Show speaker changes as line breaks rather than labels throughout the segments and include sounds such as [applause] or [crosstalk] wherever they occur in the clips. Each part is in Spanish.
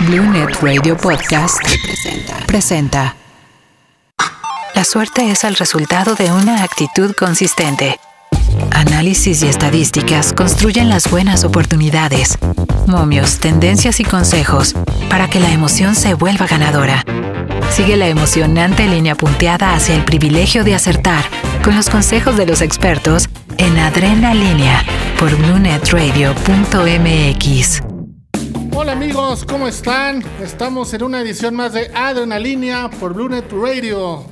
Blue Net Radio Podcast presenta. La suerte es el resultado de una actitud consistente. Análisis y estadísticas construyen las buenas oportunidades. Momios, tendencias y consejos para que la emoción se vuelva ganadora. Sigue la emocionante línea punteada hacia el privilegio de acertar con los consejos de los expertos en Adrenalínea por BlueNetRadio.mx.
Hola amigos, ¿cómo están? Estamos en una edición más de Adrenalínea por BlueNet Radio.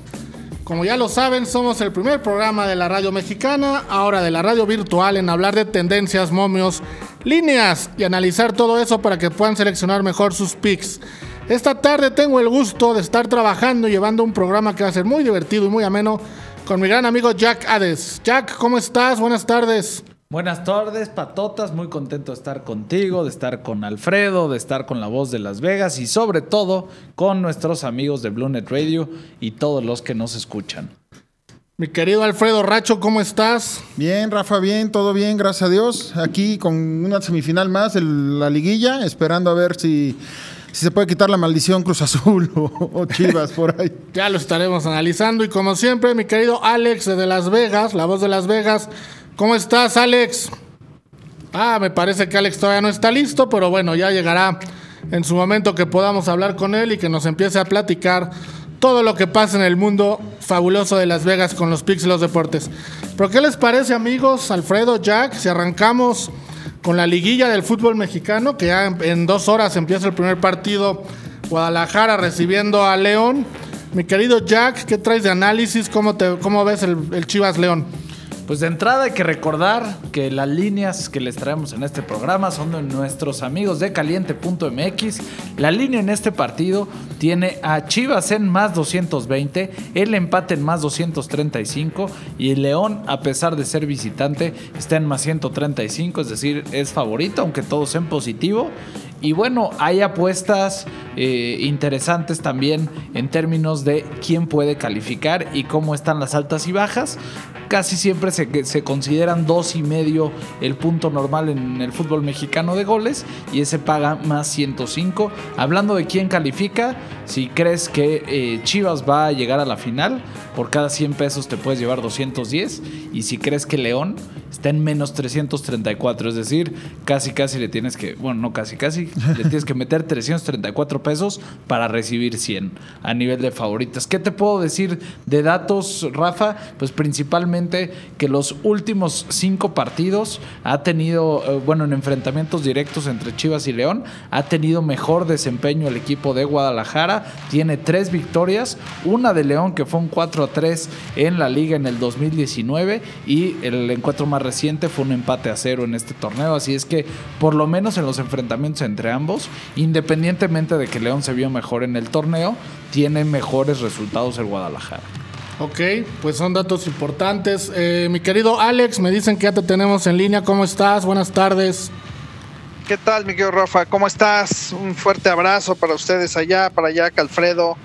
Como ya lo saben, somos el primer programa de la radio mexicana, ahora de la radio virtual, en hablar de tendencias, momios, líneas y analizar todo eso para que puedan seleccionar mejor sus picks. Esta tarde tengo el gusto de estar trabajando y llevando un programa que va a ser muy divertido y muy ameno con mi gran amigo Jack Hades. Jack, ¿cómo estás? Buenas tardes.
Buenas tardes, patotas. Muy contento de estar contigo, de estar con Alfredo, de estar con la voz de Las Vegas y sobre todo con nuestros amigos de BlueNet Radio y todos los que nos escuchan.
Mi querido Alfredo Racho, ¿cómo estás?
Bien, Rafa, bien, todo bien, gracias a Dios. Aquí con una semifinal más de la liguilla, esperando a ver si si se puede quitar la maldición Cruz Azul [laughs] o, Chivas por ahí. [laughs]
Ya lo estaremos analizando y como siempre, mi querido Alex de Las Vegas, la voz de Las Vegas. ¿Cómo estás, Alex? Ah, me parece que Alex todavía no está listo, pero bueno, ya llegará en su momento que podamos hablar con él y que nos empiece a platicar todo lo que pasa en el mundo fabuloso de Las Vegas con los Pix y los deportes. ¿Pero qué les parece, amigos, Alfredo, Jack, si arrancamos con la liguilla del fútbol mexicano, que ya en, dos horas empieza el primer partido, Guadalajara recibiendo a León. Mi querido Jack, ¿qué traes de análisis? ¿Cómo, te, cómo ves el Chivas León?
Pues de entrada hay que recordar que las líneas que les traemos en este programa son de nuestros amigos de caliente.mx. La línea en este partido tiene a Chivas en más 220, el empate en más 235 y León, a pesar de ser visitante, está en más 135, es decir, es favorito, aunque todos en positivo. Y bueno, hay apuestas eh, interesantes también en términos de quién puede calificar y cómo están las altas y bajas casi siempre se, se consideran dos y medio el punto normal en el fútbol mexicano de goles y ese paga más 105. Hablando de quién califica, si crees que eh, Chivas va a llegar a la final, por cada 100 pesos te puedes llevar 210 y si crees que León está en menos 334, es decir, casi casi le tienes que, bueno, no casi casi, le [laughs] tienes que meter 334 pesos para recibir 100 a nivel de favoritas. ¿Qué te puedo decir de datos, Rafa? Pues principalmente que los últimos cinco partidos ha tenido, eh, bueno, en enfrentamientos directos entre Chivas y León, ha tenido mejor desempeño el equipo de Guadalajara, tiene tres victorias, una de León que fue un 4 a 3 en la liga en el 2019 y el encuentro más reciente fue un empate a cero en este torneo. Así es que, por lo menos en los enfrentamientos entre ambos, independientemente de que León se vio mejor en el torneo, tiene mejores resultados el Guadalajara.
Ok, pues son datos importantes. Eh, mi querido Alex, me dicen que ya te tenemos en línea. ¿Cómo estás? Buenas tardes.
¿Qué tal, mi querido Rafa? ¿Cómo estás? Un fuerte abrazo para ustedes allá, para Jack, Alfredo,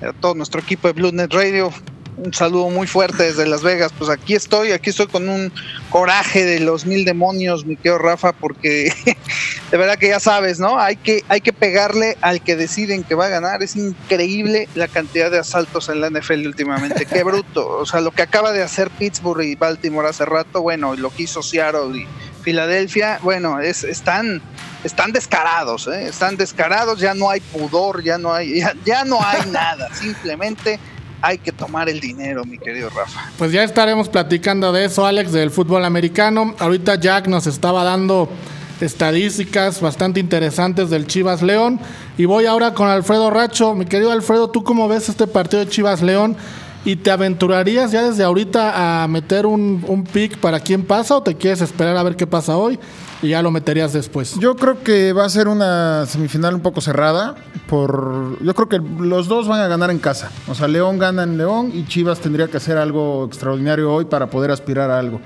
a todo nuestro equipo de Blue Net Radio un saludo muy fuerte desde Las Vegas. Pues aquí estoy, aquí estoy con un coraje de los mil demonios, mi querido Rafa, porque [laughs] de verdad que ya sabes, ¿no? Hay que, hay que pegarle al que deciden que va a ganar. Es increíble la cantidad de asaltos en la NFL últimamente. Qué [laughs] bruto. O sea, lo que acaba de hacer Pittsburgh y Baltimore hace rato, bueno, y lo que hizo Seattle y Filadelfia, bueno, es, están, están descarados, ¿eh? están descarados, ya no hay pudor, ya no hay, ya no hay nada, [laughs] simplemente hay que tomar el dinero, mi querido Rafa.
Pues ya estaremos platicando de eso, Alex, del fútbol americano. Ahorita Jack nos estaba dando estadísticas bastante interesantes del Chivas León. Y voy ahora con Alfredo Racho. Mi querido Alfredo, ¿tú cómo ves este partido de Chivas León? ¿Y te aventurarías ya desde ahorita a meter un, un pick para quién pasa o te quieres esperar a ver qué pasa hoy? y ya lo meterías después.
Yo creo que va a ser una semifinal un poco cerrada. Por, yo creo que los dos van a ganar en casa. O sea, León gana en León y Chivas tendría que hacer algo extraordinario hoy para poder aspirar a algo.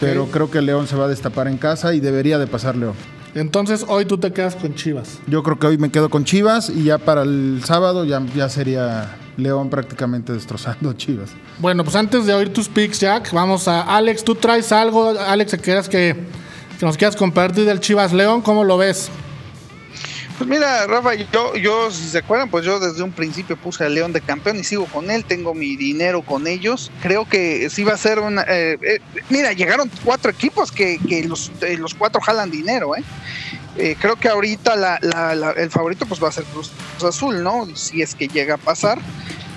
Pero creo que León se va a destapar en casa y debería de pasar León.
Entonces hoy tú te quedas con Chivas.
Yo creo que hoy me quedo con Chivas y ya para el sábado ya, ya sería León prácticamente destrozando [laughs] Chivas.
Bueno, pues antes de oír tus picks, Jack, vamos a Alex. ¿Tú traes algo, Alex, que quieras que que nos quieras compartir del Chivas León, ¿cómo lo ves?
Pues mira, Rafa, yo, yo, si se acuerdan, pues yo desde un principio puse a León de campeón y sigo con él, tengo mi dinero con ellos. Creo que sí va a ser una... eh, eh, mira, llegaron cuatro equipos que, que los, eh, los cuatro jalan dinero, ¿eh? Eh, creo que ahorita el favorito pues va a ser Cruz Azul, ¿no? Si es que llega a pasar.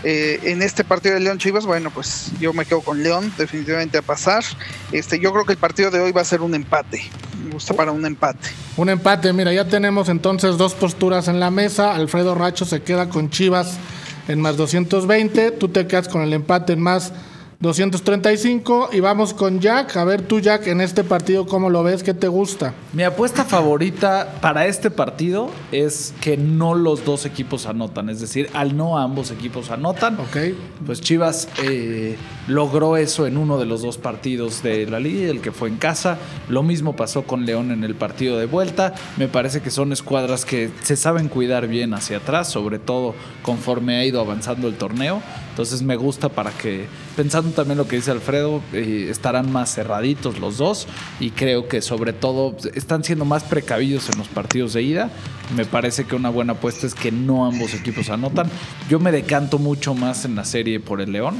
Eh, en este partido de León Chivas, bueno, pues yo me quedo con León, definitivamente a pasar. Este, yo creo que el partido de hoy va a ser un empate. Me gusta para un empate.
Un empate, mira, ya tenemos entonces dos posturas en la mesa. Alfredo Racho se queda con Chivas en más 220. Tú te quedas con el empate en más 235. Y vamos con Jack. A ver tú, Jack, en este partido, ¿cómo lo ves? ¿Qué te gusta?
Mi apuesta favorita para este partido es que no los dos equipos anotan, es decir, al no ambos equipos anotan.
Ok.
Pues Chivas eh, logró eso en uno de los dos partidos de la liga, el que fue en casa. Lo mismo pasó con León en el partido de vuelta. Me parece que son escuadras que se saben cuidar bien hacia atrás, sobre todo conforme ha ido avanzando el torneo. Entonces me gusta para que, pensando también lo que dice Alfredo, eh, estarán más cerraditos los dos y creo que sobre todo están siendo más precavidos en los partidos de ida. Me parece que una buena apuesta es que no ambos equipos anotan. Yo me decanto mucho más en la serie por el León.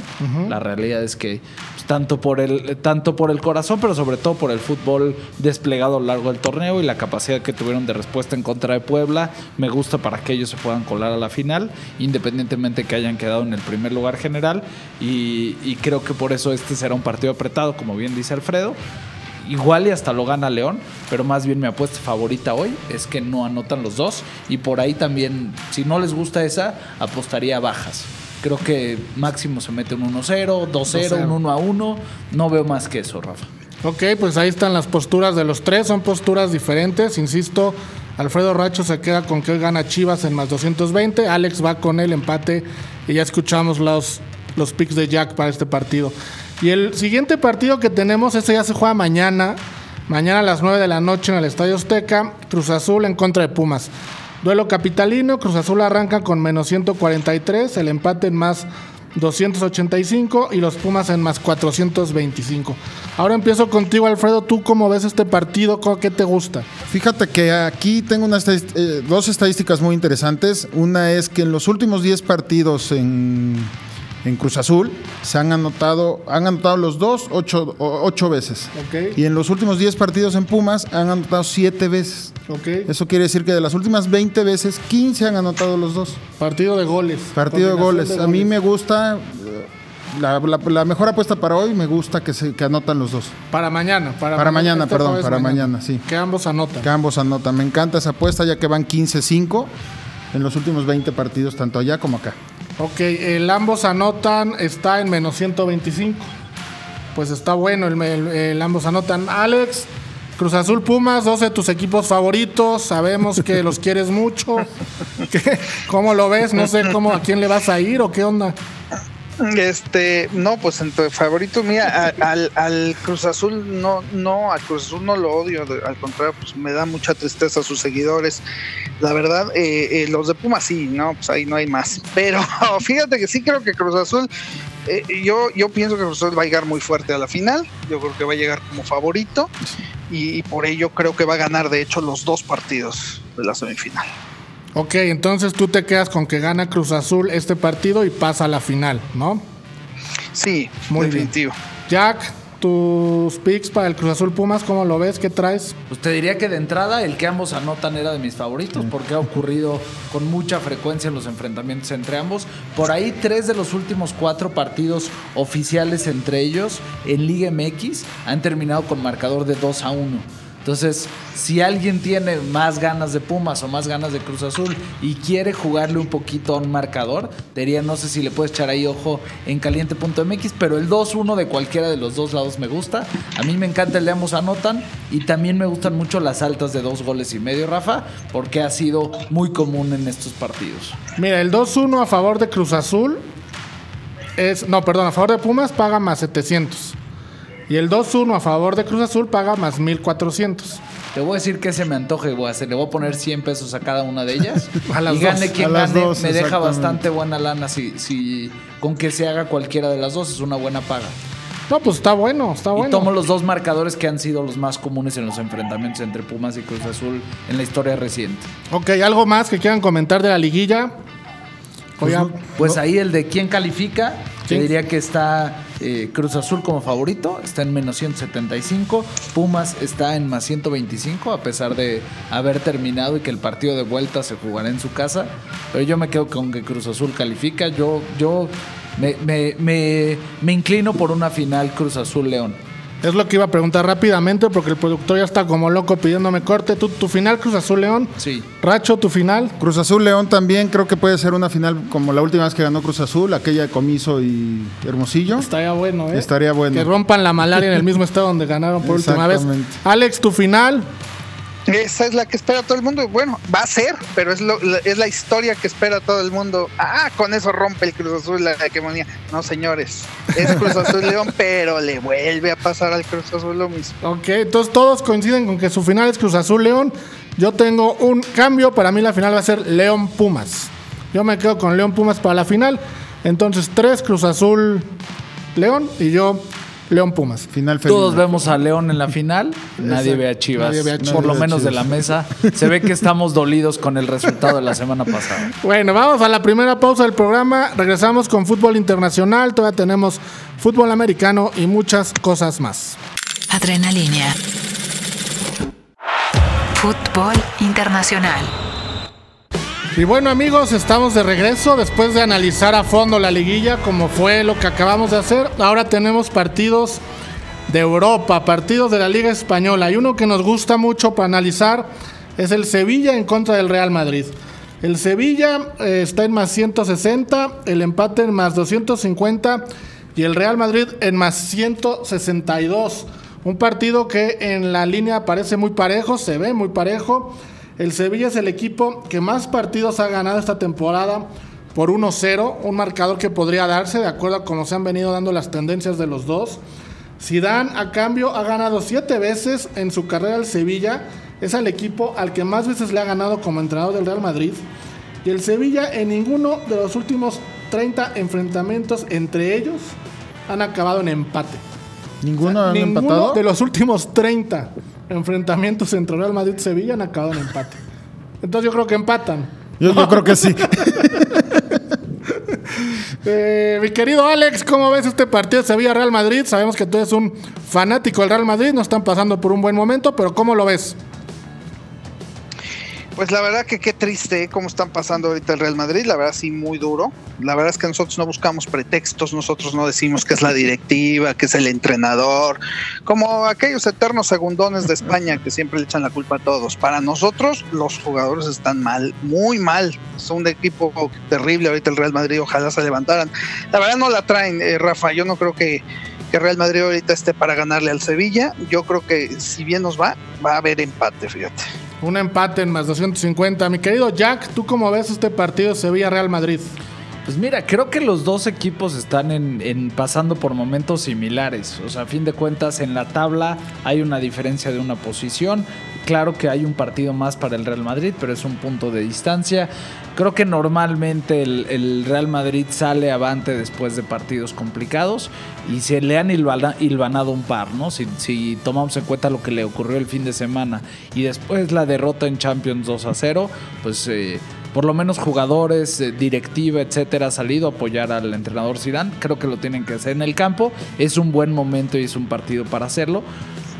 La realidad es que pues, tanto, por el, tanto por el corazón, pero sobre todo por el fútbol desplegado a lo largo del torneo y la capacidad que tuvieron de respuesta en contra de Puebla, me gusta para que ellos se puedan colar a la final, independientemente que hayan quedado en el primer lugar general. Y, y creo que por eso este será un partido apretado, como bien dice Alfredo. Igual y hasta lo gana León, pero más bien mi apuesta favorita hoy es que no anotan los dos. Y por ahí también, si no les gusta esa, apostaría a bajas. Creo que máximo se mete un 1-0, 2-0, un 1-1. No veo más que eso, Rafa.
Ok, pues ahí están las posturas de los tres. Son posturas diferentes. Insisto, Alfredo Racho se queda con que hoy gana Chivas en más 220. Alex va con el empate. Y ya escuchamos los, los picks de Jack para este partido. Y el siguiente partido que tenemos, ese ya se juega mañana. Mañana a las 9 de la noche en el Estadio Azteca. Cruz Azul en contra de Pumas. Duelo capitalino. Cruz Azul arranca con menos 143. El empate en más 285 y los Pumas en más 425. Ahora empiezo contigo, Alfredo. ¿Tú cómo ves este partido? ¿Cómo- ¿Qué te gusta?
Fíjate que aquí tengo una estadis- eh, dos estadísticas muy interesantes. Una es que en los últimos 10 partidos en, en Cruz Azul se han anotado, han anotado los dos ocho, ocho veces.
Ok.
Y en los últimos 10 partidos en Pumas han anotado 7 veces.
Ok.
Eso quiere decir que de las últimas 20 veces, 15 han anotado los dos.
Partido de goles.
Partido de goles. A mí me gusta, eh, la, la- la mejor apuesta para hoy, me gusta que, se, que anotan los dos.
Para mañana. Para,
Para mañana,
este
perdón, para mañana, sí.
Que ambos anotan.
Que ambos anotan. Me encanta esa apuesta ya que van 15-5 en los últimos 20 partidos, tanto allá como acá.
Ok, el ambos anotan está en menos 125. Pues está bueno el, el- el ambos anotan. Alex, Cruz Azul Pumas, dos de tus equipos favoritos. Sabemos que los [laughs] quieres mucho. [laughs] ¿Qué? ¿Cómo lo ves? No sé cómo a quién le vas a ir o qué onda.
Este, no, pues en tu favorito, mira, al, al Cruz Azul no, no, al Cruz Azul no lo odio, al contrario, pues me da mucha tristeza a sus seguidores. La verdad, eh, eh, los de Pumas sí, no, pues ahí no hay más. Pero [laughs] fíjate que sí creo que Cruz Azul, eh, yo, yo pienso que Cruz Azul va a llegar muy fuerte a la final. Yo creo que va a llegar como favorito y por ello creo que va a ganar, de hecho, los dos partidos de la semifinal.
Ok, entonces tú te quedas con que gana Cruz Azul este partido y pasa a la final, ¿no?
Sí,
Muy bien.
definitivo.
Jack, tus picks para el Cruz Azul Pumas, ¿cómo lo ves? ¿Qué traes?
Pues te diría que de entrada el que ambos anotan era de mis favoritos porque ha ocurrido con mucha frecuencia en los enfrentamientos entre ambos. Por ahí tres de los últimos cuatro partidos oficiales entre ellos en Liga MX han terminado con marcador de 2 a 1. Entonces, si alguien tiene más ganas de Pumas o más ganas de Cruz Azul y quiere jugarle un poquito a un marcador, diría, no sé si le puedes echar ahí ojo en caliente.mx, pero el 2-1 de cualquiera de los dos lados me gusta. A mí me encanta el de ambos anotan y también me gustan mucho las altas de dos goles y medio, Rafa, porque ha sido muy común en estos partidos.
Mira, el 2-1 a favor de Cruz Azul es. No, perdón, a favor de Pumas paga más 700. Y el 2-1 a favor de Cruz Azul paga más 1400.
Te voy a decir que se me antoje, voy a hacer. Le voy a poner 100 pesos a cada una de ellas. [laughs]
A las
y gane
dos,
quien
a
gane.
dos,
me deja bastante buena lana si, si con que se haga cualquiera de las dos es una buena paga.
No, pues está bueno, está bueno.
Y tomo los dos marcadores que han sido los más comunes en los enfrentamientos entre Pumas y Cruz Azul en la historia reciente.
Ok, ¿algo más que quieran comentar de la liguilla? Ya-
Pues ahí el de quién califica,
Sí.
te diría que está eh, Cruz Azul como favorito, está en menos 175, Pumas está en más 125, a pesar de haber terminado y que el partido de vuelta se jugará en su casa. Pero yo me quedo con que Cruz Azul califica, yo, yo me, me- me- me inclino por una final Cruz Azul León.
Es lo que iba a preguntar rápidamente porque el productor ya está como loco pidiéndome corte. ¿Tu, tu final Cruz Azul León?
Sí.
Racho, tu final.
Cruz Azul León también creo que puede ser una final como la última vez que ganó Cruz Azul, aquella de Comiso y Hermosillo.
Estaría bueno, ¿eh?
Estaría bueno.
Que rompan la malaria en el mismo [laughs] estado donde ganaron por última vez.
Exactamente.
Alex, tu final.
Esa es la que espera todo el mundo. Bueno, va a ser, pero es, lo- la, es la historia que espera todo el mundo. Ah, con eso rompe el Cruz Azul la hegemonía. No, señores. Es Cruz Azul León, [laughs] pero le vuelve a pasar al Cruz Azul lo mismo.
Ok, entonces todos coinciden con que su final es Cruz Azul León. Yo tengo un cambio. Para mí la final va a ser León Pumas. Yo me quedo con León Pumas para la final. Entonces, tres Cruz Azul León y yo León Pumas.
Final feliz.
Todos vemos a León en la final, nadie ve a Chivas,
Nadie ve a
por lo
Chivas.
menos de la mesa. Se ve que estamos dolidos con el resultado de la semana pasada. [laughs]
Bueno, vamos a la primera pausa del programa. Regresamos con fútbol internacional. Todavía tenemos fútbol americano y muchas cosas más.
Adrenalínea. Fútbol internacional.
Y bueno amigos, estamos de regreso después de analizar a fondo la liguilla como fue lo que acabamos de hacer. Ahora tenemos partidos de Europa, partidos de la Liga Española. Y uno que nos gusta mucho para analizar es el Sevilla en contra del Real Madrid. El Sevilla eh, está en más 160, el empate en más 250 y el Real Madrid en más 162. Un partido que en la línea parece muy parejo, se ve muy parejo. El Sevilla es el equipo que más partidos ha ganado esta temporada por 1-0, un marcador que podría darse de acuerdo a cómo se han venido dando las tendencias de los dos. Zidane, a cambio, ha ganado siete veces en su carrera al Sevilla. Es el equipo al que más veces le ha ganado como entrenador del Real Madrid. Y el Sevilla en ninguno de los últimos 30 enfrentamientos entre ellos han acabado en empate.
¿Ninguno han
Ninguno
empatado?
de los últimos 30 enfrentamientos entre Real Madrid y Sevilla han acabado en empate. Entonces yo creo que empatan.
Yo, yo creo que sí. [laughs]
Eh, mi querido Alex, ¿cómo ves este partido de Sevilla-Real Madrid? Sabemos que tú eres un fanático del Real Madrid, no están pasando por un buen momento, pero ¿cómo lo ves?
Pues la verdad que qué triste cómo están pasando ahorita el Real Madrid, la verdad sí muy duro. La verdad es que nosotros no buscamos pretextos, nosotros no decimos que es la directiva, que es el entrenador, como aquellos eternos segundones de España que siempre le echan la culpa a todos. Para nosotros los jugadores están mal, muy mal. Son un equipo terrible ahorita el Real Madrid, ojalá se levantaran. La verdad no la traen, eh, Rafa, yo no creo que que Real Madrid ahorita esté para ganarle al Sevilla. Yo creo que si bien nos va, va a haber empate, fíjate.
Un empate en más 250. Mi querido Jack, ¿tú cómo ves este partido Sevilla-Real Madrid?
Pues mira, creo que los dos equipos están en, en pasando por momentos similares. O sea, a fin de cuentas, en la tabla hay una diferencia de una posición. Claro que hay un partido más para el Real Madrid, pero es un punto de distancia. Creo que normalmente el, Real Madrid sale avante después de partidos complicados y se le han hilvana- hilvanado un par, ¿no? Si, si tomamos en cuenta lo que le ocurrió el fin de semana y después la derrota en Champions 2 a 0, pues eh, por lo menos jugadores, eh, directiva, etcétera, ha salido a apoyar al entrenador Zidane. Creo que lo tienen que hacer en el campo. Es un buen momento y es un partido para hacerlo.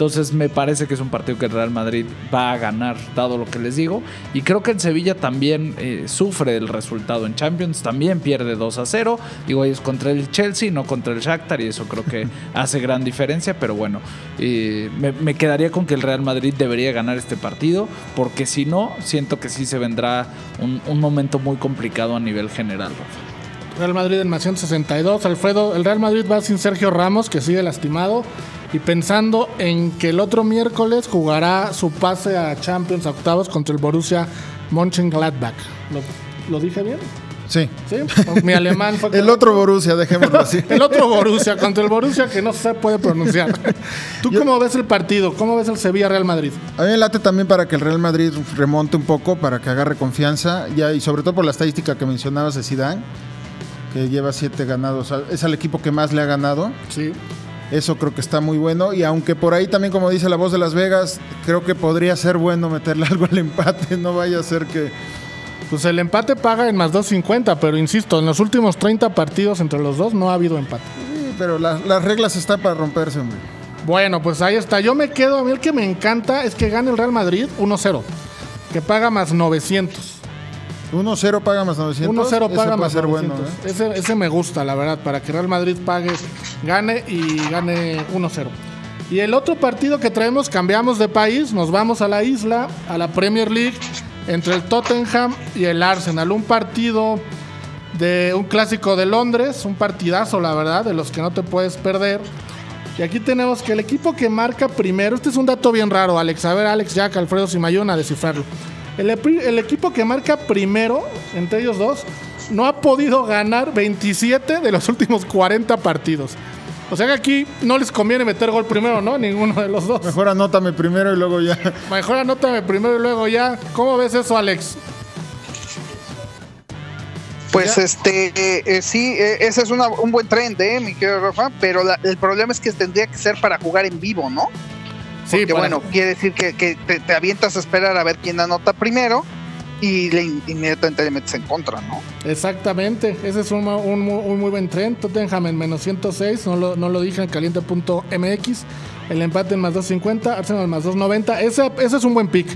Entonces me parece que es un partido que el Real Madrid va a ganar, dado lo que les digo. Y creo que el Sevilla también eh, sufre el resultado en Champions, también pierde 2 a 0. Digo, es contra el Chelsea, no contra el Shakhtar, y eso creo que [laughs] hace gran diferencia. Pero bueno, eh, me, me quedaría con que el Real Madrid debería ganar este partido, porque si no, siento que sí se vendrá un, un momento muy complicado a nivel general, Rafa.
Real Madrid en más 162. Alfredo, el Real Madrid va sin Sergio Ramos, que sigue lastimado. Y pensando en que el otro miércoles jugará su pase a Champions a octavos contra el Borussia Mönchengladbach. ¿Lo, lo dije bien?
Sí.
¿Sí? Mi alemán fue... [laughs]
El otro Borussia, dejémoslo así. [laughs]
El otro Borussia, contra el Borussia que no se puede pronunciar. ¿Tú cómo ves el partido? ¿Cómo ves el Sevilla-Real Madrid?
A mí me late también para que el Real Madrid remonte un poco, para que agarre confianza, ya, y sobre todo por la estadística que mencionabas de Zidane, que lleva siete ganados, es al equipo que más le ha ganado.
Sí.
Eso creo que está muy bueno. Y aunque por ahí también, como dice la voz de Las Vegas, creo que podría ser bueno meterle [laughs] algo al empate. No vaya a ser que.
Pues el empate paga en más 2.50, pero insisto, en los últimos 30 partidos entre los dos no ha habido empate.
Sí, pero la- las reglas están para romperse, hombre.
Bueno, pues ahí está. Yo me quedo, a mí el que me encanta es que gane el Real Madrid 1-0, que paga más 900.
1-0 paga más 900.
1-0
Ese
paga
puede
más
ser
900.
bueno. ¿eh?
ese, ese me gusta, la verdad, para que Real Madrid pague, gane y gane 1-0. Y el otro partido que traemos, cambiamos de país, nos vamos a la isla, a la Premier League, entre el Tottenham y el Arsenal. Un partido de un clásico de Londres, un partidazo, la verdad, de los que no te puedes perder. Y aquí tenemos que el equipo que marca primero, este es un dato bien raro, Alex. A ver, Alex, Jack, Alfredo Simayón a descifrarlo. El, equipo que marca primero, entre ellos dos, no ha podido ganar 27 de los últimos 40 partidos. O sea que aquí no les conviene meter gol primero, ¿no? Ninguno de los dos.
Mejor anótame primero y luego ya. [laughs]
Mejor anótame primero y luego ya. ¿Cómo ves eso, Alex?
Pues este, eh, eh, sí, eh, ese es una- un buen trend, ¿eh, mi querido Rafa? Pero la- el problema es que tendría que ser para jugar en vivo, ¿no?
Sí,
Porque
para-
bueno, quiere decir que, que te, te avientas a esperar a ver quién anota primero y le inmediatamente le metes en contra, ¿no?
Exactamente, ese es un, un mu- un muy buen tren. Tottenham en menos 106, no lo, no lo dije en caliente.mx. El empate en más 250, Arsenal más 290. Ese, ese es un buen pick.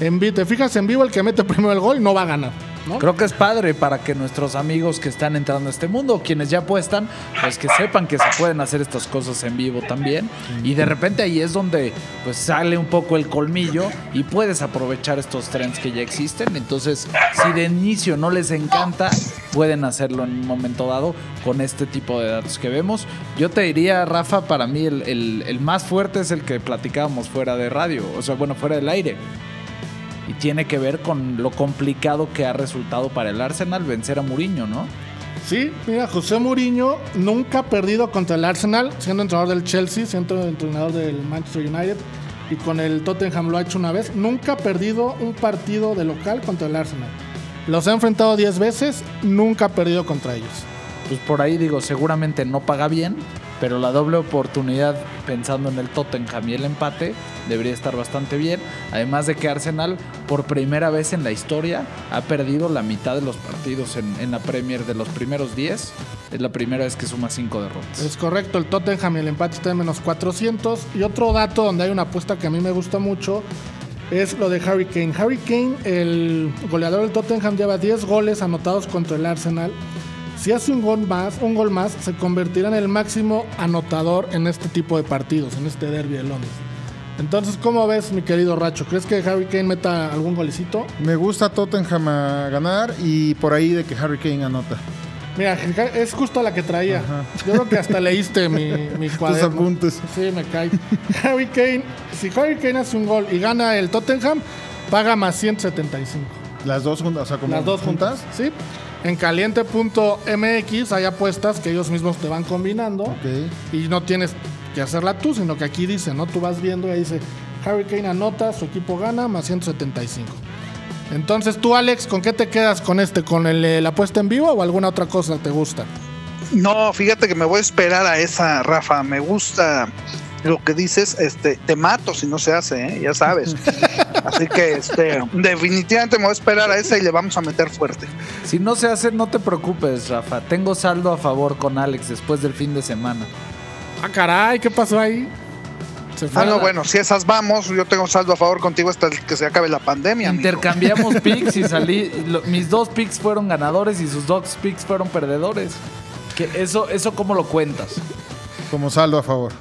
En, te fijas en vivo, el que mete primero el gol no va a ganar. ¿no?
Creo que es padre para que nuestros amigos que están entrando a este mundo, quienes ya apuestan, pues que sepan que se pueden hacer estas cosas en vivo también. Y de repente ahí es donde pues sale un poco el colmillo y puedes aprovechar estos trends que ya existen. Entonces, si de inicio no les encanta, pueden hacerlo en un momento dado con este tipo de datos que vemos. Yo te diría, Rafa, para mí el, el- el más fuerte es el que platicábamos fuera de radio, o sea, bueno, fuera del aire y tiene que ver con lo complicado que ha resultado para el Arsenal vencer a Mourinho, ¿no?
Sí, mira, José Mourinho nunca ha perdido contra el Arsenal, siendo entrenador del Chelsea, siendo entrenador del Manchester United y con el Tottenham lo ha hecho una vez. Nunca ha perdido un partido de local contra el Arsenal. Los ha enfrentado 10 veces, nunca ha perdido contra ellos.
Pues por ahí digo, seguramente no paga bien, pero la doble oportunidad pensando en el Tottenham y el empate debería estar bastante bien. Además de que Arsenal por primera vez en la historia ha perdido la mitad de los partidos en, la Premier de los primeros 10. Es la primera vez que suma 5 derrotas.
Es correcto, el Tottenham y el empate está en menos 400. Y otro dato donde hay una apuesta que a mí me gusta mucho es lo de Harry Kane. Harry Kane, el goleador del Tottenham, lleva 10 goles anotados contra el Arsenal. Si hace un gol más, un gol más, se convertirá en el máximo anotador en este tipo de partidos, en este derby de Londres. Entonces, ¿cómo ves, mi querido Racho? ¿Crees que Harry Kane meta algún golecito?
Me gusta Tottenham a ganar y por ahí de que Harry Kane anota.
Mira, es justo la que traía. Yo creo que hasta leíste mi, [laughs] mi cuaderno.
apuntes.
Sí, me cae. Harry Kane, si Harry Kane hace un gol y gana el Tottenham, paga más 175.
Las dos juntas, o sea, como
Las dos juntas, ¿sí? En caliente.mx hay apuestas que ellos mismos te van combinando y no tienes que hacerla tú, sino que aquí dice, ¿no? Tú vas viendo y ahí dice, Harry Kane anota, su equipo gana, más 175. Entonces tú, Alex, ¿con qué te quedas con este? ¿Con el, la apuesta en vivo o alguna otra cosa te gusta?
No, fíjate que me voy a esperar a esa, Rafa. Me gusta lo que dices, este, te mato si no se hace, ¿eh? ya sabes. [laughs] Así que este, definitivamente me voy a esperar a esa y le vamos a meter fuerte.
Si no se hace, no te preocupes, Rafa. Tengo saldo a favor con Alex después del fin de semana.
Ah, caray, ¿qué pasó ahí? Se fue
Ah, no,
la-
bueno, si esas vamos, yo tengo saldo a favor contigo hasta que se acabe la pandemia. amigo.
Intercambiamos [laughs] picks y salí. lo- mis dos picks fueron ganadores y sus dos picks fueron perdedores. Que eso, eso cómo lo cuentas.
Como saldo a favor.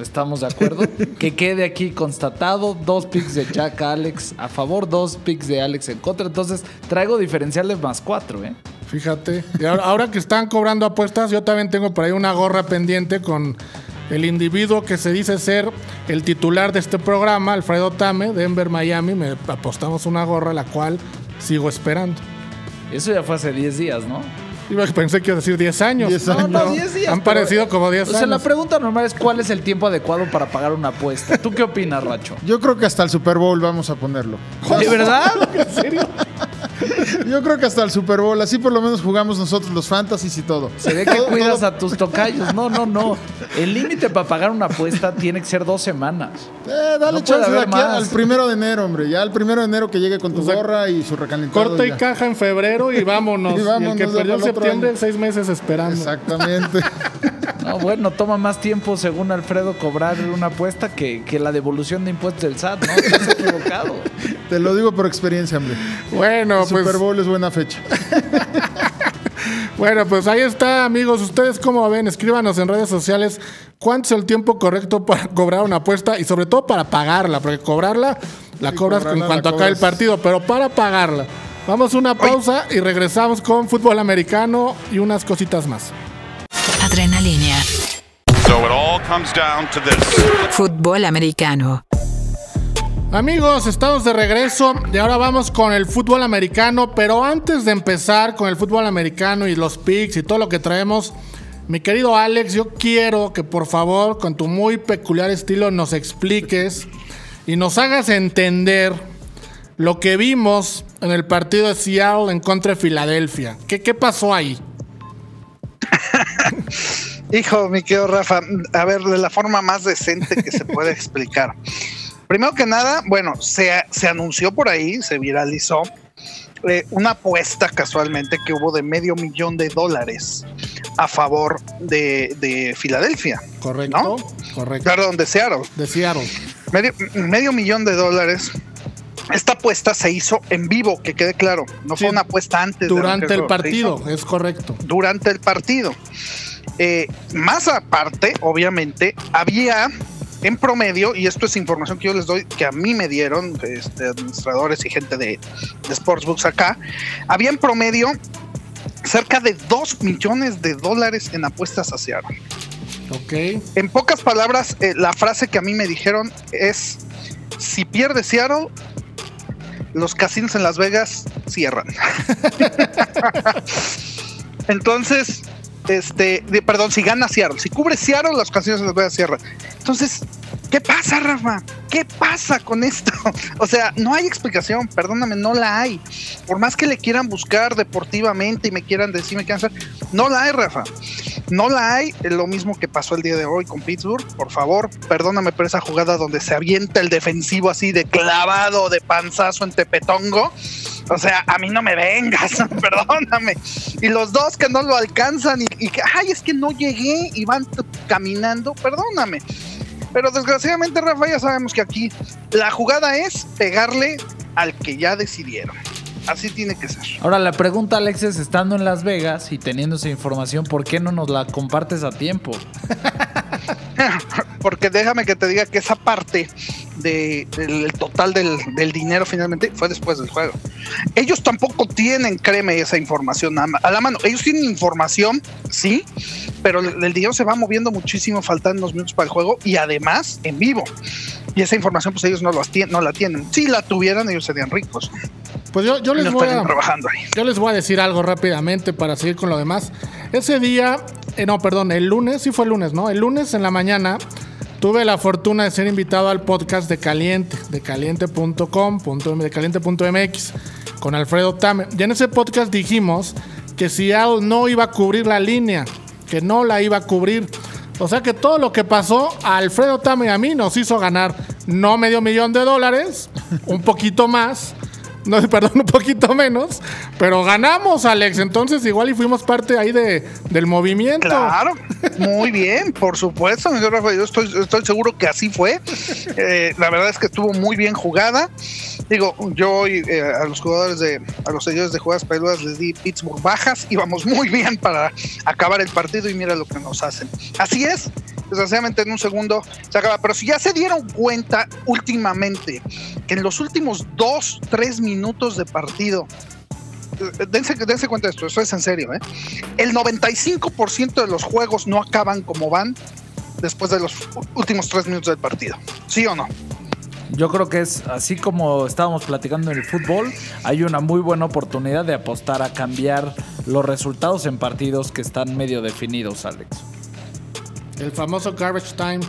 ¿Estamos de acuerdo? [laughs] que quede aquí constatado. Dos picks de Jack Alex a favor, dos picks de Alex en contra. Entonces traigo diferencial de más cuatro, ¿eh?
Fíjate. Y ahora, ahora que están cobrando apuestas, yo también tengo por ahí una gorra pendiente con el individuo que se dice ser el titular de este programa, Alfredo Tame, Denver, Miami. Me apostamos una gorra, la cual sigo esperando.
Eso ya fue hace 10 días, ¿no?
Iba- Pensé que iba a decir 10 años.
10
No, no,
años.
10 días.
Han parecido como 10
O sea, la
años.
pregunta normal es cuál es el tiempo adecuado para pagar una apuesta. ¿Tú qué opinas, Racho?
Yo creo que hasta el Super Bowl vamos a ponerlo.
¿De verdad? [laughs]
¿En serio? [laughs]
Yo creo que hasta el Super Bowl, así por lo menos jugamos nosotros los fantasies y todo.
Se ve que cuidas a tus tocayos. No, no, no. El límite para pagar una apuesta tiene que ser dos semanas.
Eh, dale
No
chance de aquí
más.
al primero de enero, hombre. Ya al primero de enero que llegue con tu
O sea,
gorra y su recalentado.
Corte y
ya.
caja en febrero y [laughs] vámonos.
Y
el que perdió en septiembre,
año.
seis meses esperando.
Exactamente. [laughs]
No, bueno, toma más tiempo, según Alfredo, cobrar una apuesta que, que la devolución de impuestos del SAT, ¿no? Estás equivocado.
Te lo digo por experiencia, hombre.
Bueno,
El
pues,
Super Bowl es buena fecha. [laughs]
bueno, pues ahí está, amigos. Ustedes cómo ven, escríbanos en redes sociales cuánto es el tiempo correcto para cobrar una apuesta y sobre todo para pagarla, porque cobrarla la
Sí,
cobras
cobrarla
en cuanto acabe el partido, pero para pagarla. Vamos a una pausa y regresamos con fútbol americano y unas cositas más.
Adrenalínea.
So it all comes down to this.
Fútbol americano.
Amigos, estamos de regreso y ahora vamos con el fútbol americano, pero antes de empezar con el fútbol americano y los picks y todo lo que traemos, mi querido Alex, yo quiero que por favor, con tu muy peculiar estilo, nos expliques y nos hagas entender lo que vimos en el partido de Seattle en contra de Filadelfia. ¿Qué, qué pasó ahí? [laughs]
Hijo, mi querido Rafa, a ver, de la forma más decente que se puede explicar. Primero que nada, bueno, se, se anunció por ahí, se viralizó eh, una apuesta casualmente que hubo de medio millón de dólares a favor de, de Filadelfia,
¿Correcto?
¿No?
Correcto.
perdón, de Seattle.
De Seattle.
Medio, medio millón de dólares. Esta apuesta se hizo en vivo, que quede claro. No
Sí,
fue una apuesta antes.
Durante el partido, es correcto.
durante el partido. Eh, más aparte, obviamente, había en promedio, y esto es información que yo les doy, que a mí me dieron, este, administradores y gente de, de Sportsbooks acá, había en promedio cerca de 2 millones de dólares en apuestas hacia Seattle.
Ok.
En pocas palabras, eh, la frase que a mí me dijeron es, si pierde Seattle, los casinos en Las Vegas cierran. [laughs] Entonces, este, de- perdón, si gana Seattle, si cubre Seattle, los casinos en Las Vegas cierran. Entonces, ¿qué pasa, Rafa? ¿Qué pasa con esto? [laughs] O sea, no hay explicación, perdóname, no la hay. Por más que le quieran buscar deportivamente y me quieran decir, me quieran hacer, no la hay, Rafa. No la hay, lo mismo que pasó el día de hoy con Pittsburgh. Por favor, perdóname por esa jugada donde se avienta el defensivo así de clavado, de panzazo en Tepetongo. O sea, a mí no me vengas, [laughs] perdóname. Y los dos que no lo alcanzan y, y ay, es que no llegué y van caminando, perdóname. Pero desgraciadamente, Rafa, ya sabemos que aquí la jugada es pegarle al que ya decidieron. Así tiene que ser.
Ahora, la pregunta, Alex, es estando en Las Vegas y teniendo esa información, ¿por qué no nos la compartes a tiempo? [laughs]
Porque déjame que te diga que esa parte de, del total del, dinero finalmente fue después del juego. Ellos tampoco tienen, créeme, esa información a, la mano. Ellos tienen información, sí, pero el, dinero se va moviendo muchísimo, faltan unos minutos para el juego y además en vivo. Y esa información, pues ellos no la tienen. Si la tuvieran, ellos serían ricos.
Pues yo, yo les voy a...
trabajando ahí.
Yo les voy a decir algo rápidamente para seguir con lo demás. Ese día, eh, no, perdón, el lunes, sí fue el lunes, ¿no? El lunes en la mañana tuve la fortuna de ser invitado al podcast de Caliente, de caliente.com, de caliente.mx, con Alfredo Tame. Y en ese podcast dijimos que Seattle no iba a cubrir la línea, que no la iba a cubrir. O sea que todo lo que pasó a Alfredo Tame y a mí nos hizo ganar no medio millón de dólares, un poquito más. No, [laughs] perdón, un poquito menos, pero ganamos, Alex. Entonces, igual y fuimos parte ahí de, del movimiento.
Claro, [laughs] muy bien, por supuesto, mi señor Rafa, yo estoy, estoy seguro que así fue. Eh, la verdad es que estuvo muy bien jugada. Digo, yo eh, a los jugadores de, a los seguidores de jugadas peludas les di Pittsburgh bajas, íbamos muy bien para acabar el partido y mira lo que nos hacen. Así es, desgraciadamente en un segundo se acaba, pero si ya se dieron cuenta últimamente que en los últimos dos, tres minutos de partido eh, dense, dense cuenta de esto, esto es en serio, ¿eh? El 95% de los juegos no acaban como van después de los últimos tres minutos del partido. ¿Sí o no?
Yo creo que es así como estábamos platicando en el fútbol, hay una muy buena oportunidad de apostar a cambiar los resultados en partidos que están medio definidos, Alex.
El famoso garbage time.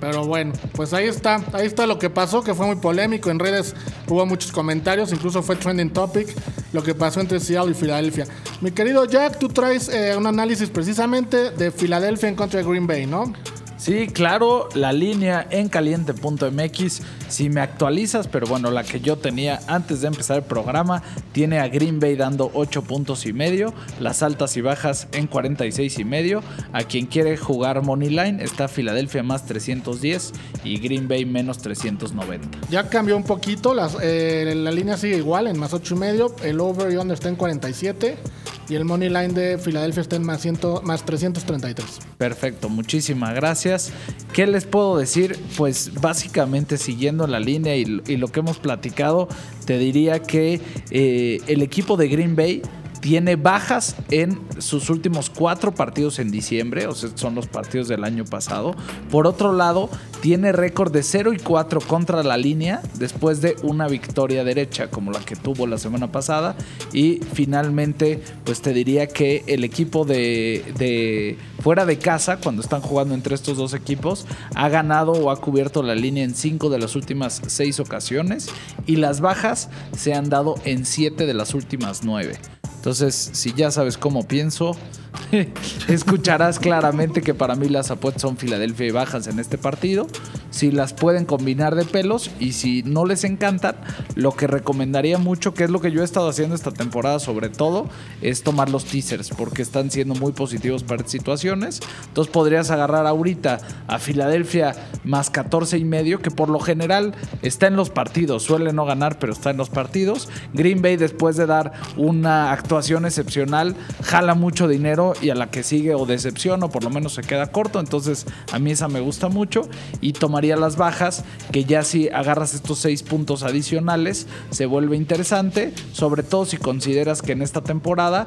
Pero bueno, pues ahí está, ahí está lo que pasó, que fue muy polémico. En redes hubo muchos comentarios, incluso fue trending topic lo que pasó entre Seattle y Filadelfia. Mi querido Jack, tú traes eh, un análisis precisamente de Filadelfia en contra de Green Bay, ¿no?
Sí, claro, la línea en caliente.mx, si me actualizas, pero bueno, la que yo tenía antes de empezar el programa, tiene a Green Bay dando 8 puntos y medio, las altas y bajas en 46 y medio. A quien quiere jugar Money Line está Filadelfia más 310 y Green Bay menos 390.
Ya cambió un poquito, eh, la línea sigue igual en más 8 y medio, el over y under está en 47 y el money line de Filadelfia está en más, 100, más 333.
Perfecto, muchísimas gracias. ¿Qué les puedo decir? Pues básicamente siguiendo la línea y, y lo que hemos platicado, te diría que eh, el equipo de Green Bay tiene bajas en sus últimos cuatro partidos en diciembre, o sea, son los partidos del año pasado. Por otro lado, tiene récord de 0 y 4 contra la línea después de una victoria derecha como la que tuvo la semana pasada. Y finalmente, pues te diría que el equipo de, fuera de casa, cuando están jugando entre estos dos equipos, ha ganado o ha cubierto la línea en 5 de las últimas 6 ocasiones y las bajas se han dado en 7 de las últimas 9. Entonces, si ya sabes cómo pienso, [laughs] escucharás claramente que para mí las apuestas son Filadelfia y bajas en este partido. Si las pueden combinar de pelos y si no les encantan, lo que recomendaría mucho, que es lo que yo he estado haciendo esta temporada sobre todo, es tomar los teasers porque están siendo muy positivos para situaciones. Entonces podrías agarrar ahorita a Filadelfia más 14 y medio, que por lo general está en los partidos, suele no ganar, pero está en los partidos. Green Bay después de dar una actuación excepcional, jala mucho dinero y a la que sigue o decepciona o por lo menos se queda corto. Entonces a mí esa me gusta mucho y tomaría las bajas, que ya si agarras estos seis puntos adicionales se vuelve interesante, sobre todo si consideras que en esta temporada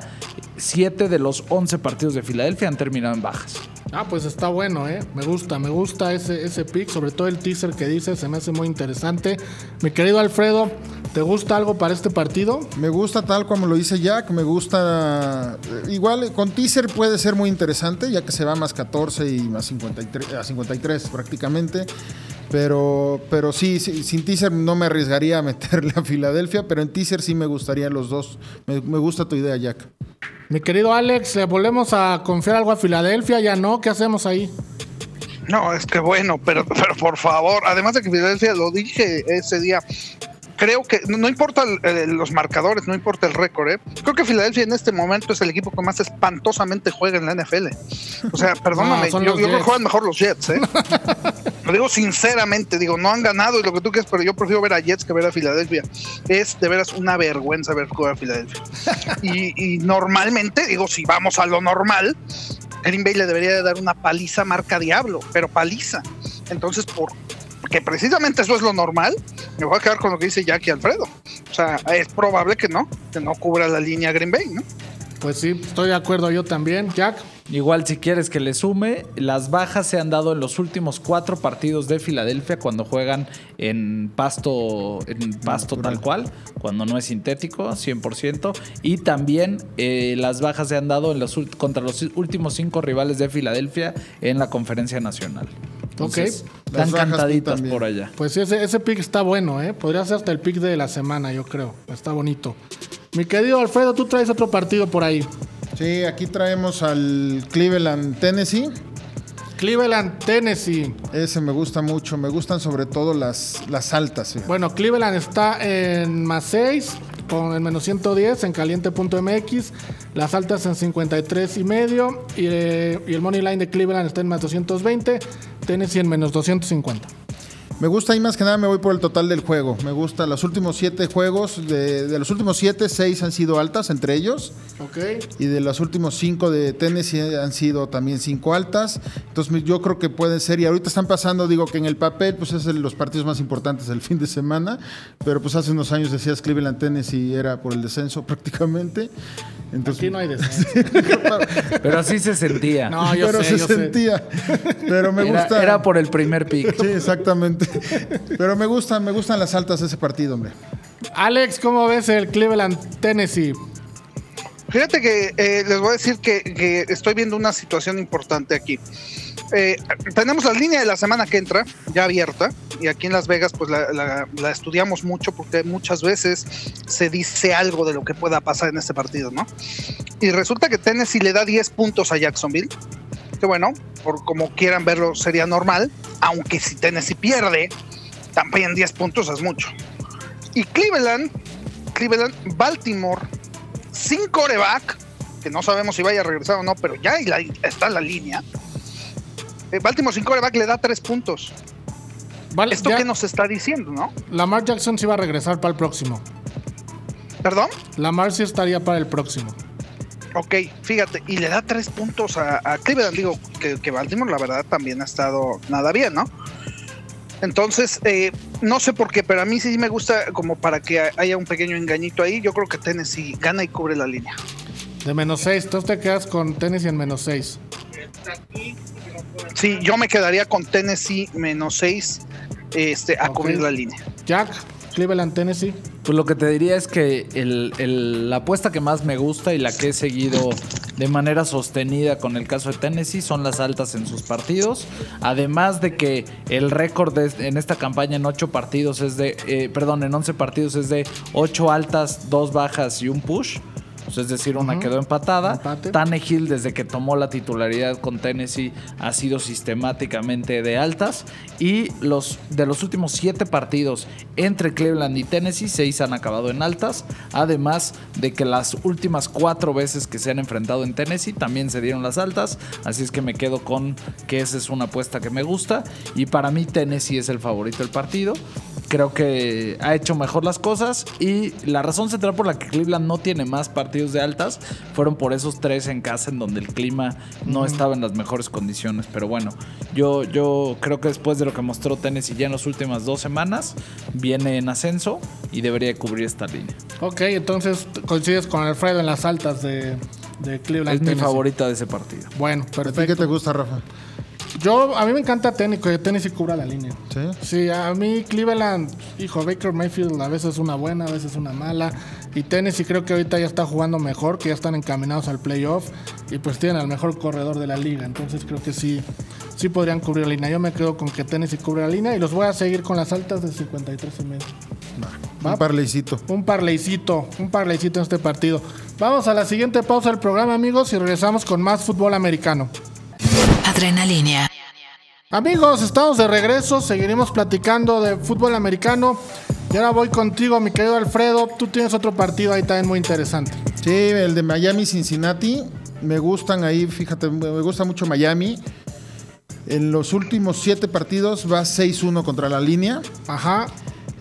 7 de los 11 partidos de Filadelfia han terminado en bajas.
Ah, pues está bueno, ¿eh? Me gusta, me gusta ese, ese pick, sobre todo el teaser que dice, se me hace muy interesante. Mi querido Alfredo, ¿te gusta algo para este partido?
Me gusta tal como lo dice Jack, me gusta... eh, Igual con teaser puede ser muy interesante, ya que se va más 14 y más 53, a 53 prácticamente. Pero, pero sí, sí, sin teaser no me arriesgaría a [laughs] meterle a Filadelfia, pero en teaser sí me gustarían los dos. Me, me gusta tu idea, Jack.
Mi querido Alex, ¿le volvemos a confiar algo a Filadelfia? Ya no, ¿qué hacemos ahí?
No, es que bueno, pero, pero por favor, además de que Filadelfia, lo dije ese día, creo que no, no importa el- el- los marcadores, no importa el récord, ¿eh? creo que Filadelfia en este momento es el equipo que más espantosamente juega en la NFL. O sea, [laughs] perdóname,
No,
yo, creo que juegan mejor los Jets, ¿eh? [laughs] Lo digo sinceramente, digo, no han ganado y lo que tú quieres, pero yo prefiero ver a Jets que ver a Filadelfia. Es de veras una vergüenza ver jugar a Filadelfia. [laughs] Y, y normalmente, digo, si vamos a lo normal, Green Bay le debería de dar una paliza marca diablo, pero paliza. Entonces, por que precisamente eso es lo normal, me voy a quedar con lo que dice Jackie Alfredo. O sea, es probable que no, que no cubra la línea Green Bay, ¿no?
Pues sí, estoy de acuerdo yo también. Jack,
Igual si quieres que le sume, las bajas se han dado en los últimos cuatro partidos de Filadelfia cuando juegan en pasto, en pasto tal cual, cuando no es sintético, 100%. Y también eh, las bajas se han dado en los, ult- contra los últimos cinco rivales de Filadelfia en la conferencia nacional. Entonces,
Ok.
Están
Las tú
cantaditas por allá.
pues sí, ese, ese pick está bueno, ¿eh? Podría ser hasta el pick de la semana, yo creo. Está bonito. Mi querido Alfredo, tú traes otro partido por ahí.
Sí, aquí traemos al Cleveland, Tennessee.
Cleveland, Tennessee.
Ese me gusta mucho. Me gustan sobre todo las, las altas. fíjate.
Bueno, Cleveland está en más 6 con el menos 110 en caliente.mx. Las altas en 53 y medio. Y, eh, y el money line de Cleveland está en más 220. Tennessee en menos 250.
Me gusta y más que nada me voy por el total del juego. Me gusta los últimos siete juegos. De, de los últimos siete, seis han sido altas entre ellos.
Ok.
Y de los últimos cinco de Tennessee han sido también cinco altas. Entonces yo creo que pueden ser. Y ahorita están pasando, digo que en el papel, pues es de los partidos más importantes del fin de semana. Pero pues hace unos años decías Cleveland, Tennessee era por el descenso [laughs] prácticamente. Entonces,
Aquí no hay [laughs] descenso.
Pero así se sentía.
No, yo
pero
sé,
se
yo sé.
sentía. Pero me
era,
gusta.
era por el primer pick.
Sí, exactamente. Pero me gustan, me gustan las altas de ese partido, hombre.
Alex, ¿cómo ves el Cleveland, Tennessee?
Fíjate que eh, les voy a decir que, que estoy viendo una situación importante aquí. Eh, tenemos la línea de la semana que entra ya abierta y aquí en Las Vegas pues la, estudiamos mucho porque muchas veces se dice algo de lo que pueda pasar en este partido, ¿no? Y resulta que Tennessee le da 10 puntos a Jacksonville, que bueno, por como quieran verlo sería normal, aunque si Tennessee pierde, también 10 puntos es mucho. Y Cleveland, Cleveland, Baltimore, sin coreback, que no sabemos si vaya a regresar o no, pero ya está la línea. Eh, Baltimore sin coreback le da 3 puntos.
Vale,
¿Esto
ya
qué nos está diciendo, no?
Lamar Jackson sí va a regresar para el próximo.
¿Perdón?
Lamar sí estaría para el próximo.
Ok, fíjate, y le da tres puntos a, a Cleveland. Digo que, que Baltimore, la verdad, también ha estado nada bien, ¿no? Entonces, eh, no sé por qué, pero a mí sí me gusta como para que haya un pequeño engañito ahí. Yo creo que Tennessee gana y cubre la línea.
De menos 6. Tú te quedas con Tennessee en menos 6.
Sí, yo me quedaría con Tennessee menos seis este, a
Ok.
cubrir la línea.
Jack, Cleveland, Tennessee.
Pues lo que te diría es que el- el- la apuesta que más me gusta y la que he seguido de manera sostenida con el caso de Tennessee son las altas en sus partidos. Además de que el récord en esta campaña en 8 partidos es de, eh, perdón, en 11 partidos es de 8 altas, 2 bajas y un push. Sea, es decir, una quedó empatada.
Empate.
Tannehill, desde que tomó la titularidad con Tennessee, ha sido sistemáticamente de altas. Y los de los últimos siete partidos entre Cleveland y Tennessee, seis han acabado en altas. Además de que las últimas cuatro veces que se han enfrentado en Tennessee también se dieron las altas. Así es que me quedo con que esa es una apuesta que me gusta. Y para mí, Tennessee es el favorito del partido. Creo que ha hecho mejor las cosas y la razón central por la que Cleveland no tiene más partidos de altas fueron por esos tres en casa en donde el clima no estaba en las mejores condiciones. Pero bueno, yo, yo creo que después de lo que mostró Tennessee ya en las últimas dos semanas, viene en ascenso y debería cubrir esta línea.
Ok, entonces coincides con Alfredo en las altas de, de Cleveland.
Es mi
Tennessee.
favorita de ese partido.
Bueno,
¿A ti qué
perfecto.
te gusta, Rafa?
Yo, a mí me encanta Tennessee, que Tennessee cubra la línea.
¿Sí?
Sí, a mí Cleveland, hijo, Baker Mayfield a veces es una buena, a veces una mala. Y Tennessee creo que ahorita ya está jugando mejor, que ya están encaminados al playoff. Y pues tienen al mejor corredor de la liga. Entonces creo que sí, sí podrían cubrir la línea. Yo me quedo con que Tennessee cubre la línea y los voy a seguir con las altas de 53 y medio.
Un parleycito.
Un parleycito, un parleycito en este partido. Vamos a la siguiente pausa del programa, amigos, y regresamos con más fútbol americano.
Adrenalínea.
Amigos, estamos de regreso, seguiremos platicando de fútbol americano. Y ahora voy contigo, mi querido Alfredo. Tú tienes otro partido ahí también muy interesante.
Sí, el de Miami, Cincinnati. Me gustan ahí, fíjate, me gusta mucho Miami. En los últimos siete partidos va 6-1 contra la línea.
Ajá.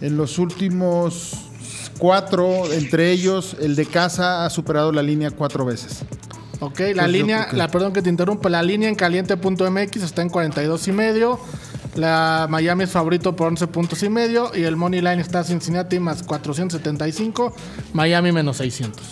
En los últimos cuatro, entre ellos, el de casa ha superado la línea cuatro veces.
Ok, la
Pues
línea, la perdón que te interrumpa, la línea en caliente.mx está en 42 y medio. La Miami es favorito por 11 puntos y medio. Y el Money Line está Cincinnati más 475. Miami menos 600.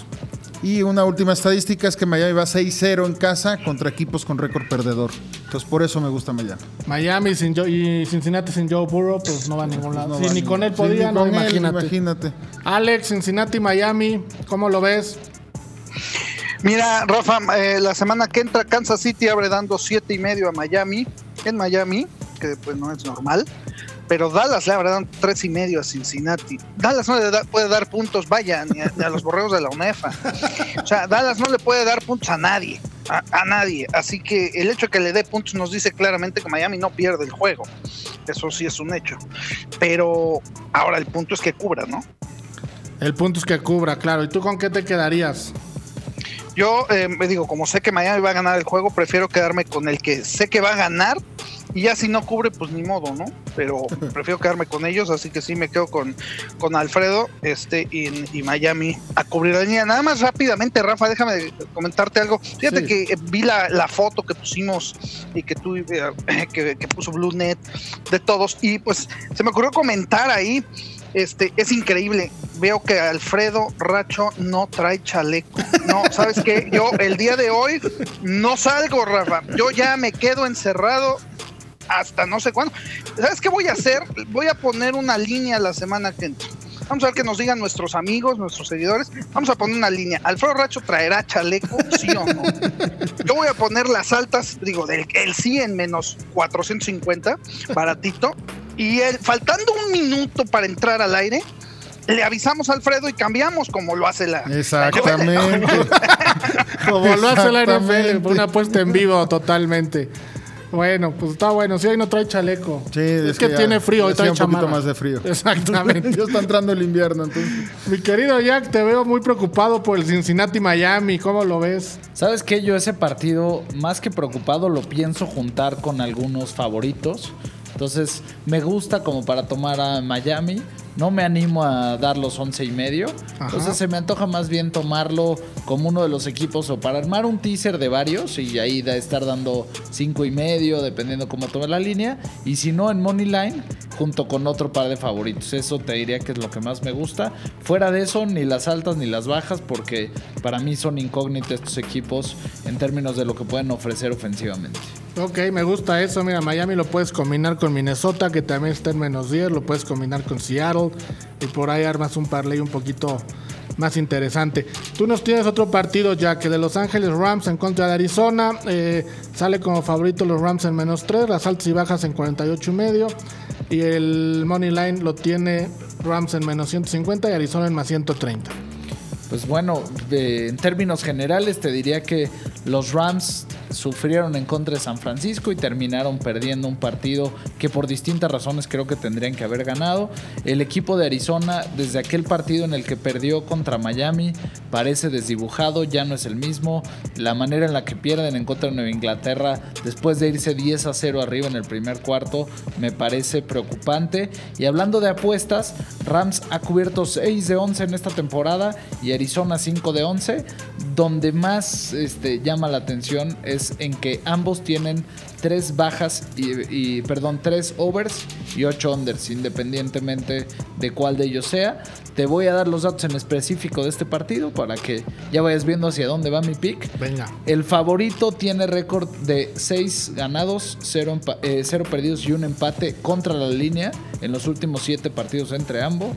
Y una última estadística es que Miami va 6-0 en casa contra equipos con récord perdedor. Entonces por eso me gusta Miami.
Miami sin Joe- y Cincinnati sin Joe Burrow, pues no va a ningún lado.
No
ni
ni-
con él podía, no, imagínate.
imagínate.
Alex, Cincinnati, Miami, ¿cómo lo ves?
Mira, Rafa, eh, la semana que entra Kansas City abre dando siete y medio a Miami, en Miami, que pues no es normal. Pero Dallas le abre dando tres y medio a Cincinnati. Dallas no le da- puede dar puntos, vaya, ni a, los borreos de la UNEFA. O sea, Dallas no le puede dar puntos a nadie, a, a nadie. Así que el hecho de que le dé puntos nos dice claramente que Miami no pierde el juego. Eso sí es un hecho. Pero ahora el punto es que cubra, ¿no?
El punto es que cubra, claro. ¿Y tú con qué te quedarías?
Yo eh, me digo, como sé que Miami va a ganar el juego, prefiero quedarme con el que sé que va a ganar. Y ya si no cubre, pues ni modo, ¿no? Pero [laughs] prefiero quedarme con ellos, así que sí me quedo con, con Alfredo este, y, y Miami a cubrir la línea. Nada más rápidamente, Rafa, déjame comentarte algo. Fíjate
Sí.
que eh, vi la, la foto que pusimos y que tú, eh, [clears throat] que, que puso BlueNet de todos, y pues se me ocurrió comentar ahí. Este, es increíble. Veo que Alfredo Racho no trae chaleco. No, ¿sabes qué? Yo el día de hoy no salgo, Rafa. Yo ya me quedo encerrado hasta no sé cuándo. ¿Sabes qué voy a hacer? Voy a poner una línea la semana que entra. Vamos a ver que nos digan nuestros amigos, nuestros seguidores. Vamos a poner una línea. ¿Alfredo Racho traerá chaleco, sí o no? Yo voy a poner las altas, digo, del el sí en menos 450, baratito. Y el, faltando un minuto para entrar al aire, le avisamos a Alfredo y cambiamos como lo hace la.
Exactamente. [laughs] [laughs]
Como lo hace la NFL, una apuesta en vivo totalmente. Bueno, pues está bueno. Sí, hoy no trae chaleco.
Sí,
es, que
ya
tiene frío, hoy trae
un poquito más de frío.
Exactamente. [laughs]
ya está entrando el invierno, entonces.
Mi querido Jack, te veo muy preocupado por el Cincinnati Miami. ¿Cómo lo ves?
¿Sabes qué? Yo ese partido, más que preocupado, lo pienso juntar con algunos favoritos. Entonces, me gusta como para tomar a Miami. No me animo a dar los once y medio. Entonces, se me antoja más bien tomarlo como uno de los equipos o para armar un teaser de varios y ahí de estar dando cinco y medio, dependiendo cómo tome la línea. Y si no, en Money Line, junto con otro par de favoritos. Eso te diría que es lo que más me gusta. Fuera de eso, ni las altas ni las bajas, porque para mí son incógnitos estos equipos en términos de lo que pueden ofrecer ofensivamente.
Ok, me gusta eso. Mira, Miami lo puedes combinar con Minnesota, que también está en menos 10. Lo puedes combinar con Seattle. Y por ahí armas un parlay un poquito más interesante. Tú nos tienes otro partido ya que de Los Ángeles Rams en contra de Arizona. eh, sale como favorito los Rams en menos 3. Las altas y bajas en 48 y medio. Y el Money Line lo tiene Rams en menos 150 y Arizona en más 130.
Pues bueno, en términos generales te diría que los Rams sufrieron en contra de San Francisco y terminaron perdiendo un partido que por distintas razones creo que tendrían que haber ganado. El equipo de Arizona, desde aquel partido en el que perdió contra Miami, parece desdibujado, ya no es el mismo. La manera en la que pierden en contra de Nueva Inglaterra, después de irse 10 a 0 arriba en el primer cuarto, me parece preocupante. Y hablando de apuestas, Rams ha cubierto 6 de 11 en esta temporada y Arizona 5 de 11. Donde más este, llama la atención es en que ambos tienen tres bajas y, y, perdón, tres overs y ocho unders, independientemente de cuál de ellos sea. Te voy a dar los datos en específico de este partido para que ya vayas viendo hacia dónde va mi pick.
Venga.
El favorito tiene récord de 6 ganados, 0 perdidos y un empate contra la línea en los últimos 7 partidos entre ambos.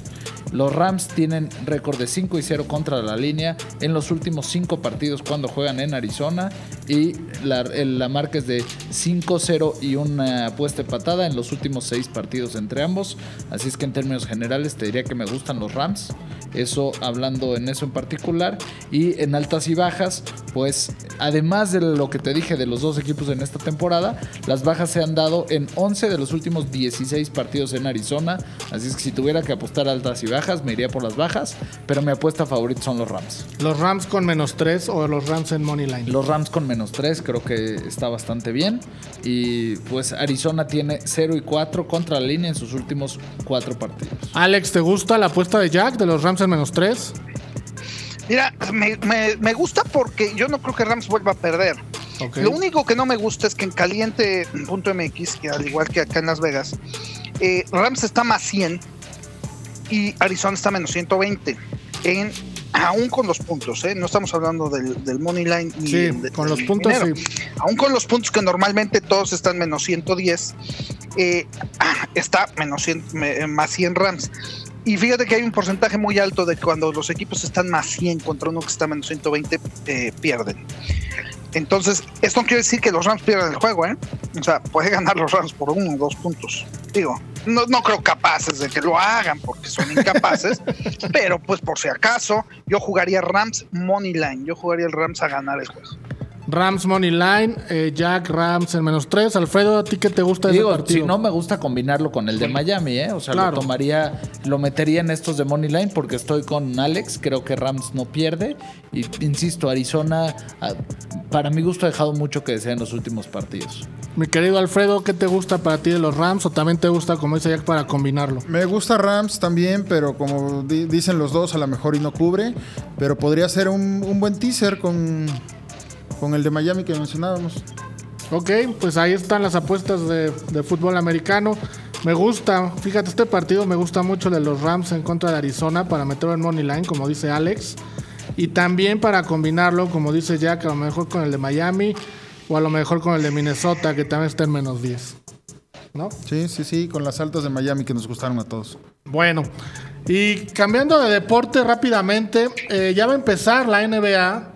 Los Rams tienen récord de 5 y 0 contra la línea en los últimos 5 partidos cuando juegan en Arizona. Y la, el- la marca es de 5-0 y una apuesta patada en los últimos 6 partidos entre ambos. Así es que en términos generales te diría que me gustan los Rams. Eso hablando en eso en particular. Y en altas y bajas, pues además de lo que te dije de los dos equipos en esta temporada, las bajas se han dado en 11 de los últimos 16 partidos en Arizona. Así es que si tuviera que apostar altas y bajas, me iría por las bajas. Pero mi apuesta favorita son los Rams.
Los Rams con menos 3 o los Rams en Money Line.
Los Rams con menos 3 creo que está bastante bien. Y pues Arizona tiene 0 y 4 contra la línea en sus últimos 4 partidos.
Alex, ¿te gusta la apuesta de Jack de los Rams en menos 3?
Mira, me, me- me gusta porque yo no creo que Rams vuelva a perder. Lo único que no me gusta es que en caliente.mx, que al igual que acá en Las Vegas, eh, Rams está más 100 y Arizona está menos 120. En, aún con los puntos, ¿eh? no estamos hablando del, del money line. Ni
Sí,
de-
con los
del
puntos sí.
Aún con los puntos que normalmente todos están menos 110, eh, ah, está menos 100, me- más 100 Rams. Y fíjate que hay un porcentaje muy alto de que cuando los equipos están más 100 contra uno que está menos 120, eh, pierden. Entonces, esto no quiere decir que los Rams pierdan el juego, ¿eh? O sea, puede ganar los Rams por uno o dos puntos. Digo, no, no creo capaces de que lo hagan porque son incapaces, [laughs] pero pues por si acaso, yo jugaría Rams Money Line. Yo jugaría el Rams a ganar el juego.
Rams Money Line, eh, Jack Rams en menos 3. Alfredo, ¿a ti qué te gusta de ese
Digo,
partido?
si no me gusta combinarlo con el de Miami, ¿eh? O sea,
Claro.
lo tomaría, lo metería en estos de Money Line porque estoy con Alex. Creo que Rams no pierde. Y insisto, Arizona, ah, para mi gusto, ha dejado mucho que desear en los últimos partidos.
Mi querido Alfredo, ¿qué te gusta para ti de los Rams o también te gusta, como dice Jack, para combinarlo?
Me gusta Rams también, pero como di- dicen los dos, a lo mejor y no cubre. Pero podría ser un, un buen teaser con, con el de Miami que mencionábamos.
Ok, pues ahí están las apuestas de, de fútbol americano. Me gusta, fíjate, este partido me gusta mucho de los Rams en contra de Arizona para meterlo en Money Line, como dice Alex. Y también para combinarlo, como dice Jack, a lo mejor con el de Miami o a lo mejor con el de Minnesota, que también está en menos 10. ¿No?
Sí, sí, sí, con las altas de Miami que nos gustaron a todos.
Bueno, Y cambiando de deporte rápidamente, eh, ya va a empezar la NBA.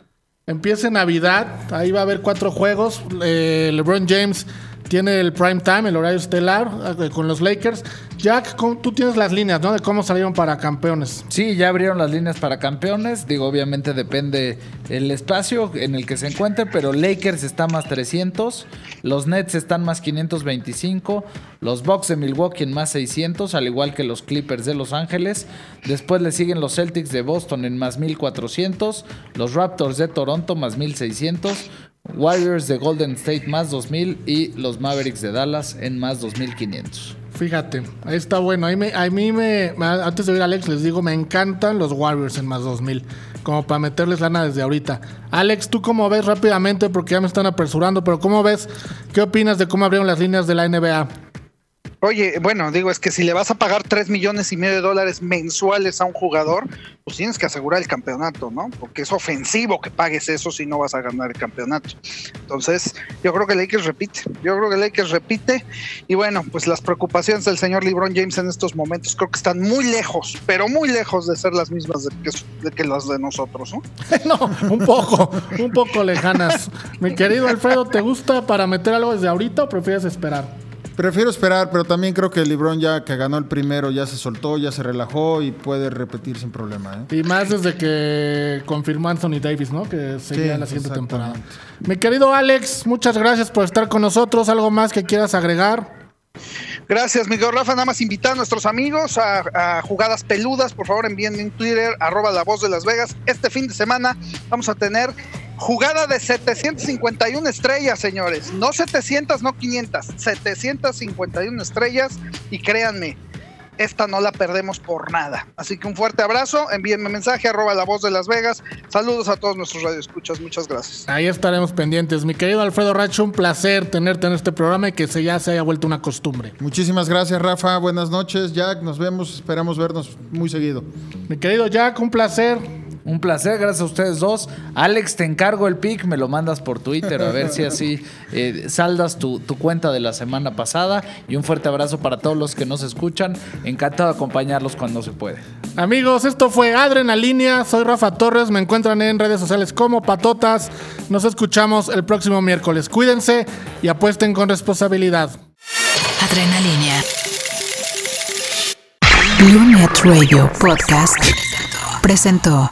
Empieza Navidad. Ahí va a haber cuatro juegos. Eh, LeBron James tiene el prime time, el horario estelar, eh, con los Lakers. Jack, ¿cómo- tú tienes las líneas, ¿no? De cómo salieron para campeones.
Sí, ya abrieron las líneas para campeones. Digo, obviamente depende el espacio en el que se encuentre, pero Lakers está más 300, los Nets están más 525, los Bucks de Milwaukee en más 600, al igual que los Clippers de Los Ángeles. Después le siguen los Celtics de Boston en más 1400, los Raptors de Toronto más 1600. Warriors de Golden State más 2000 y los Mavericks de Dallas en más 2500.
Fíjate, ahí está bueno. A mí me, Antes de oír a Alex, les digo, me encantan los Warriors en más 2000. Como para meterles lana desde ahorita. Alex, ¿tú cómo ves rápidamente? Porque ya me están apresurando, pero ¿cómo ves? ¿Qué opinas de cómo abrieron las líneas de la NBA?
Oye, bueno, digo, es que si le vas a pagar 3 millones y medio de dólares mensuales a un jugador, pues tienes que asegurar el campeonato, ¿no? Porque es ofensivo que pagues eso si no vas a ganar el campeonato. Entonces, yo creo que Lakers repite, yo creo que Lakers repite. Y bueno, pues las preocupaciones del señor LeBron James en estos momentos creo que están muy lejos, pero muy lejos de ser las mismas de que, que las de nosotros, ¿no? [laughs]
no, un poco, un poco lejanas. Mi querido Alfredo, ¿te gusta para meter algo desde ahorita o prefieres esperar?
Prefiero esperar, pero también creo que LeBron ya que ganó el primero ya se soltó, ya se relajó y puede repetir sin problema. ¿eh?
Y más desde que confirmó Anthony Davis, ¿no? Que sería
Sí,
la siguiente temporada. Mi querido Alex, muchas gracias por estar con nosotros. ¿Algo más que quieras agregar?
Gracias, Miguel Rafa. Nada más invitar a nuestros amigos a, a jugadas peludas. Por favor, envíen en Twitter, arroba la voz de Las Vegas. Este fin de semana vamos a tener jugada de 751 estrellas, señores. No 700, no 500. 751 estrellas. Y créanme, esta no la perdemos por nada. Así que un fuerte abrazo. Envíenme mensaje, arroba la voz de Las Vegas. Saludos a todos nuestros radioescuchas. Muchas gracias.
Ahí estaremos pendientes. Mi querido Alfredo Racho, un placer tenerte en este programa y que se ya se haya vuelto una costumbre.
Muchísimas gracias, Rafa. Buenas noches, Jack. Nos vemos, esperamos vernos muy seguido.
Mi querido Jack, un placer.
Un placer, gracias a ustedes dos. Alex, te encargo el pick, me lo mandas por Twitter, a ver si así eh, saldas tu, tu cuenta de la semana pasada. Y un fuerte abrazo para todos los que nos escuchan. Encantado de acompañarlos cuando se puede.
Amigos, esto fue Adrenalínea. Soy Rafa Torres. Me encuentran en redes sociales como Patotas. Nos escuchamos el próximo miércoles. Cuídense y apuesten con responsabilidad.
Adrenalínea. Blue Net Radio Podcast presentó.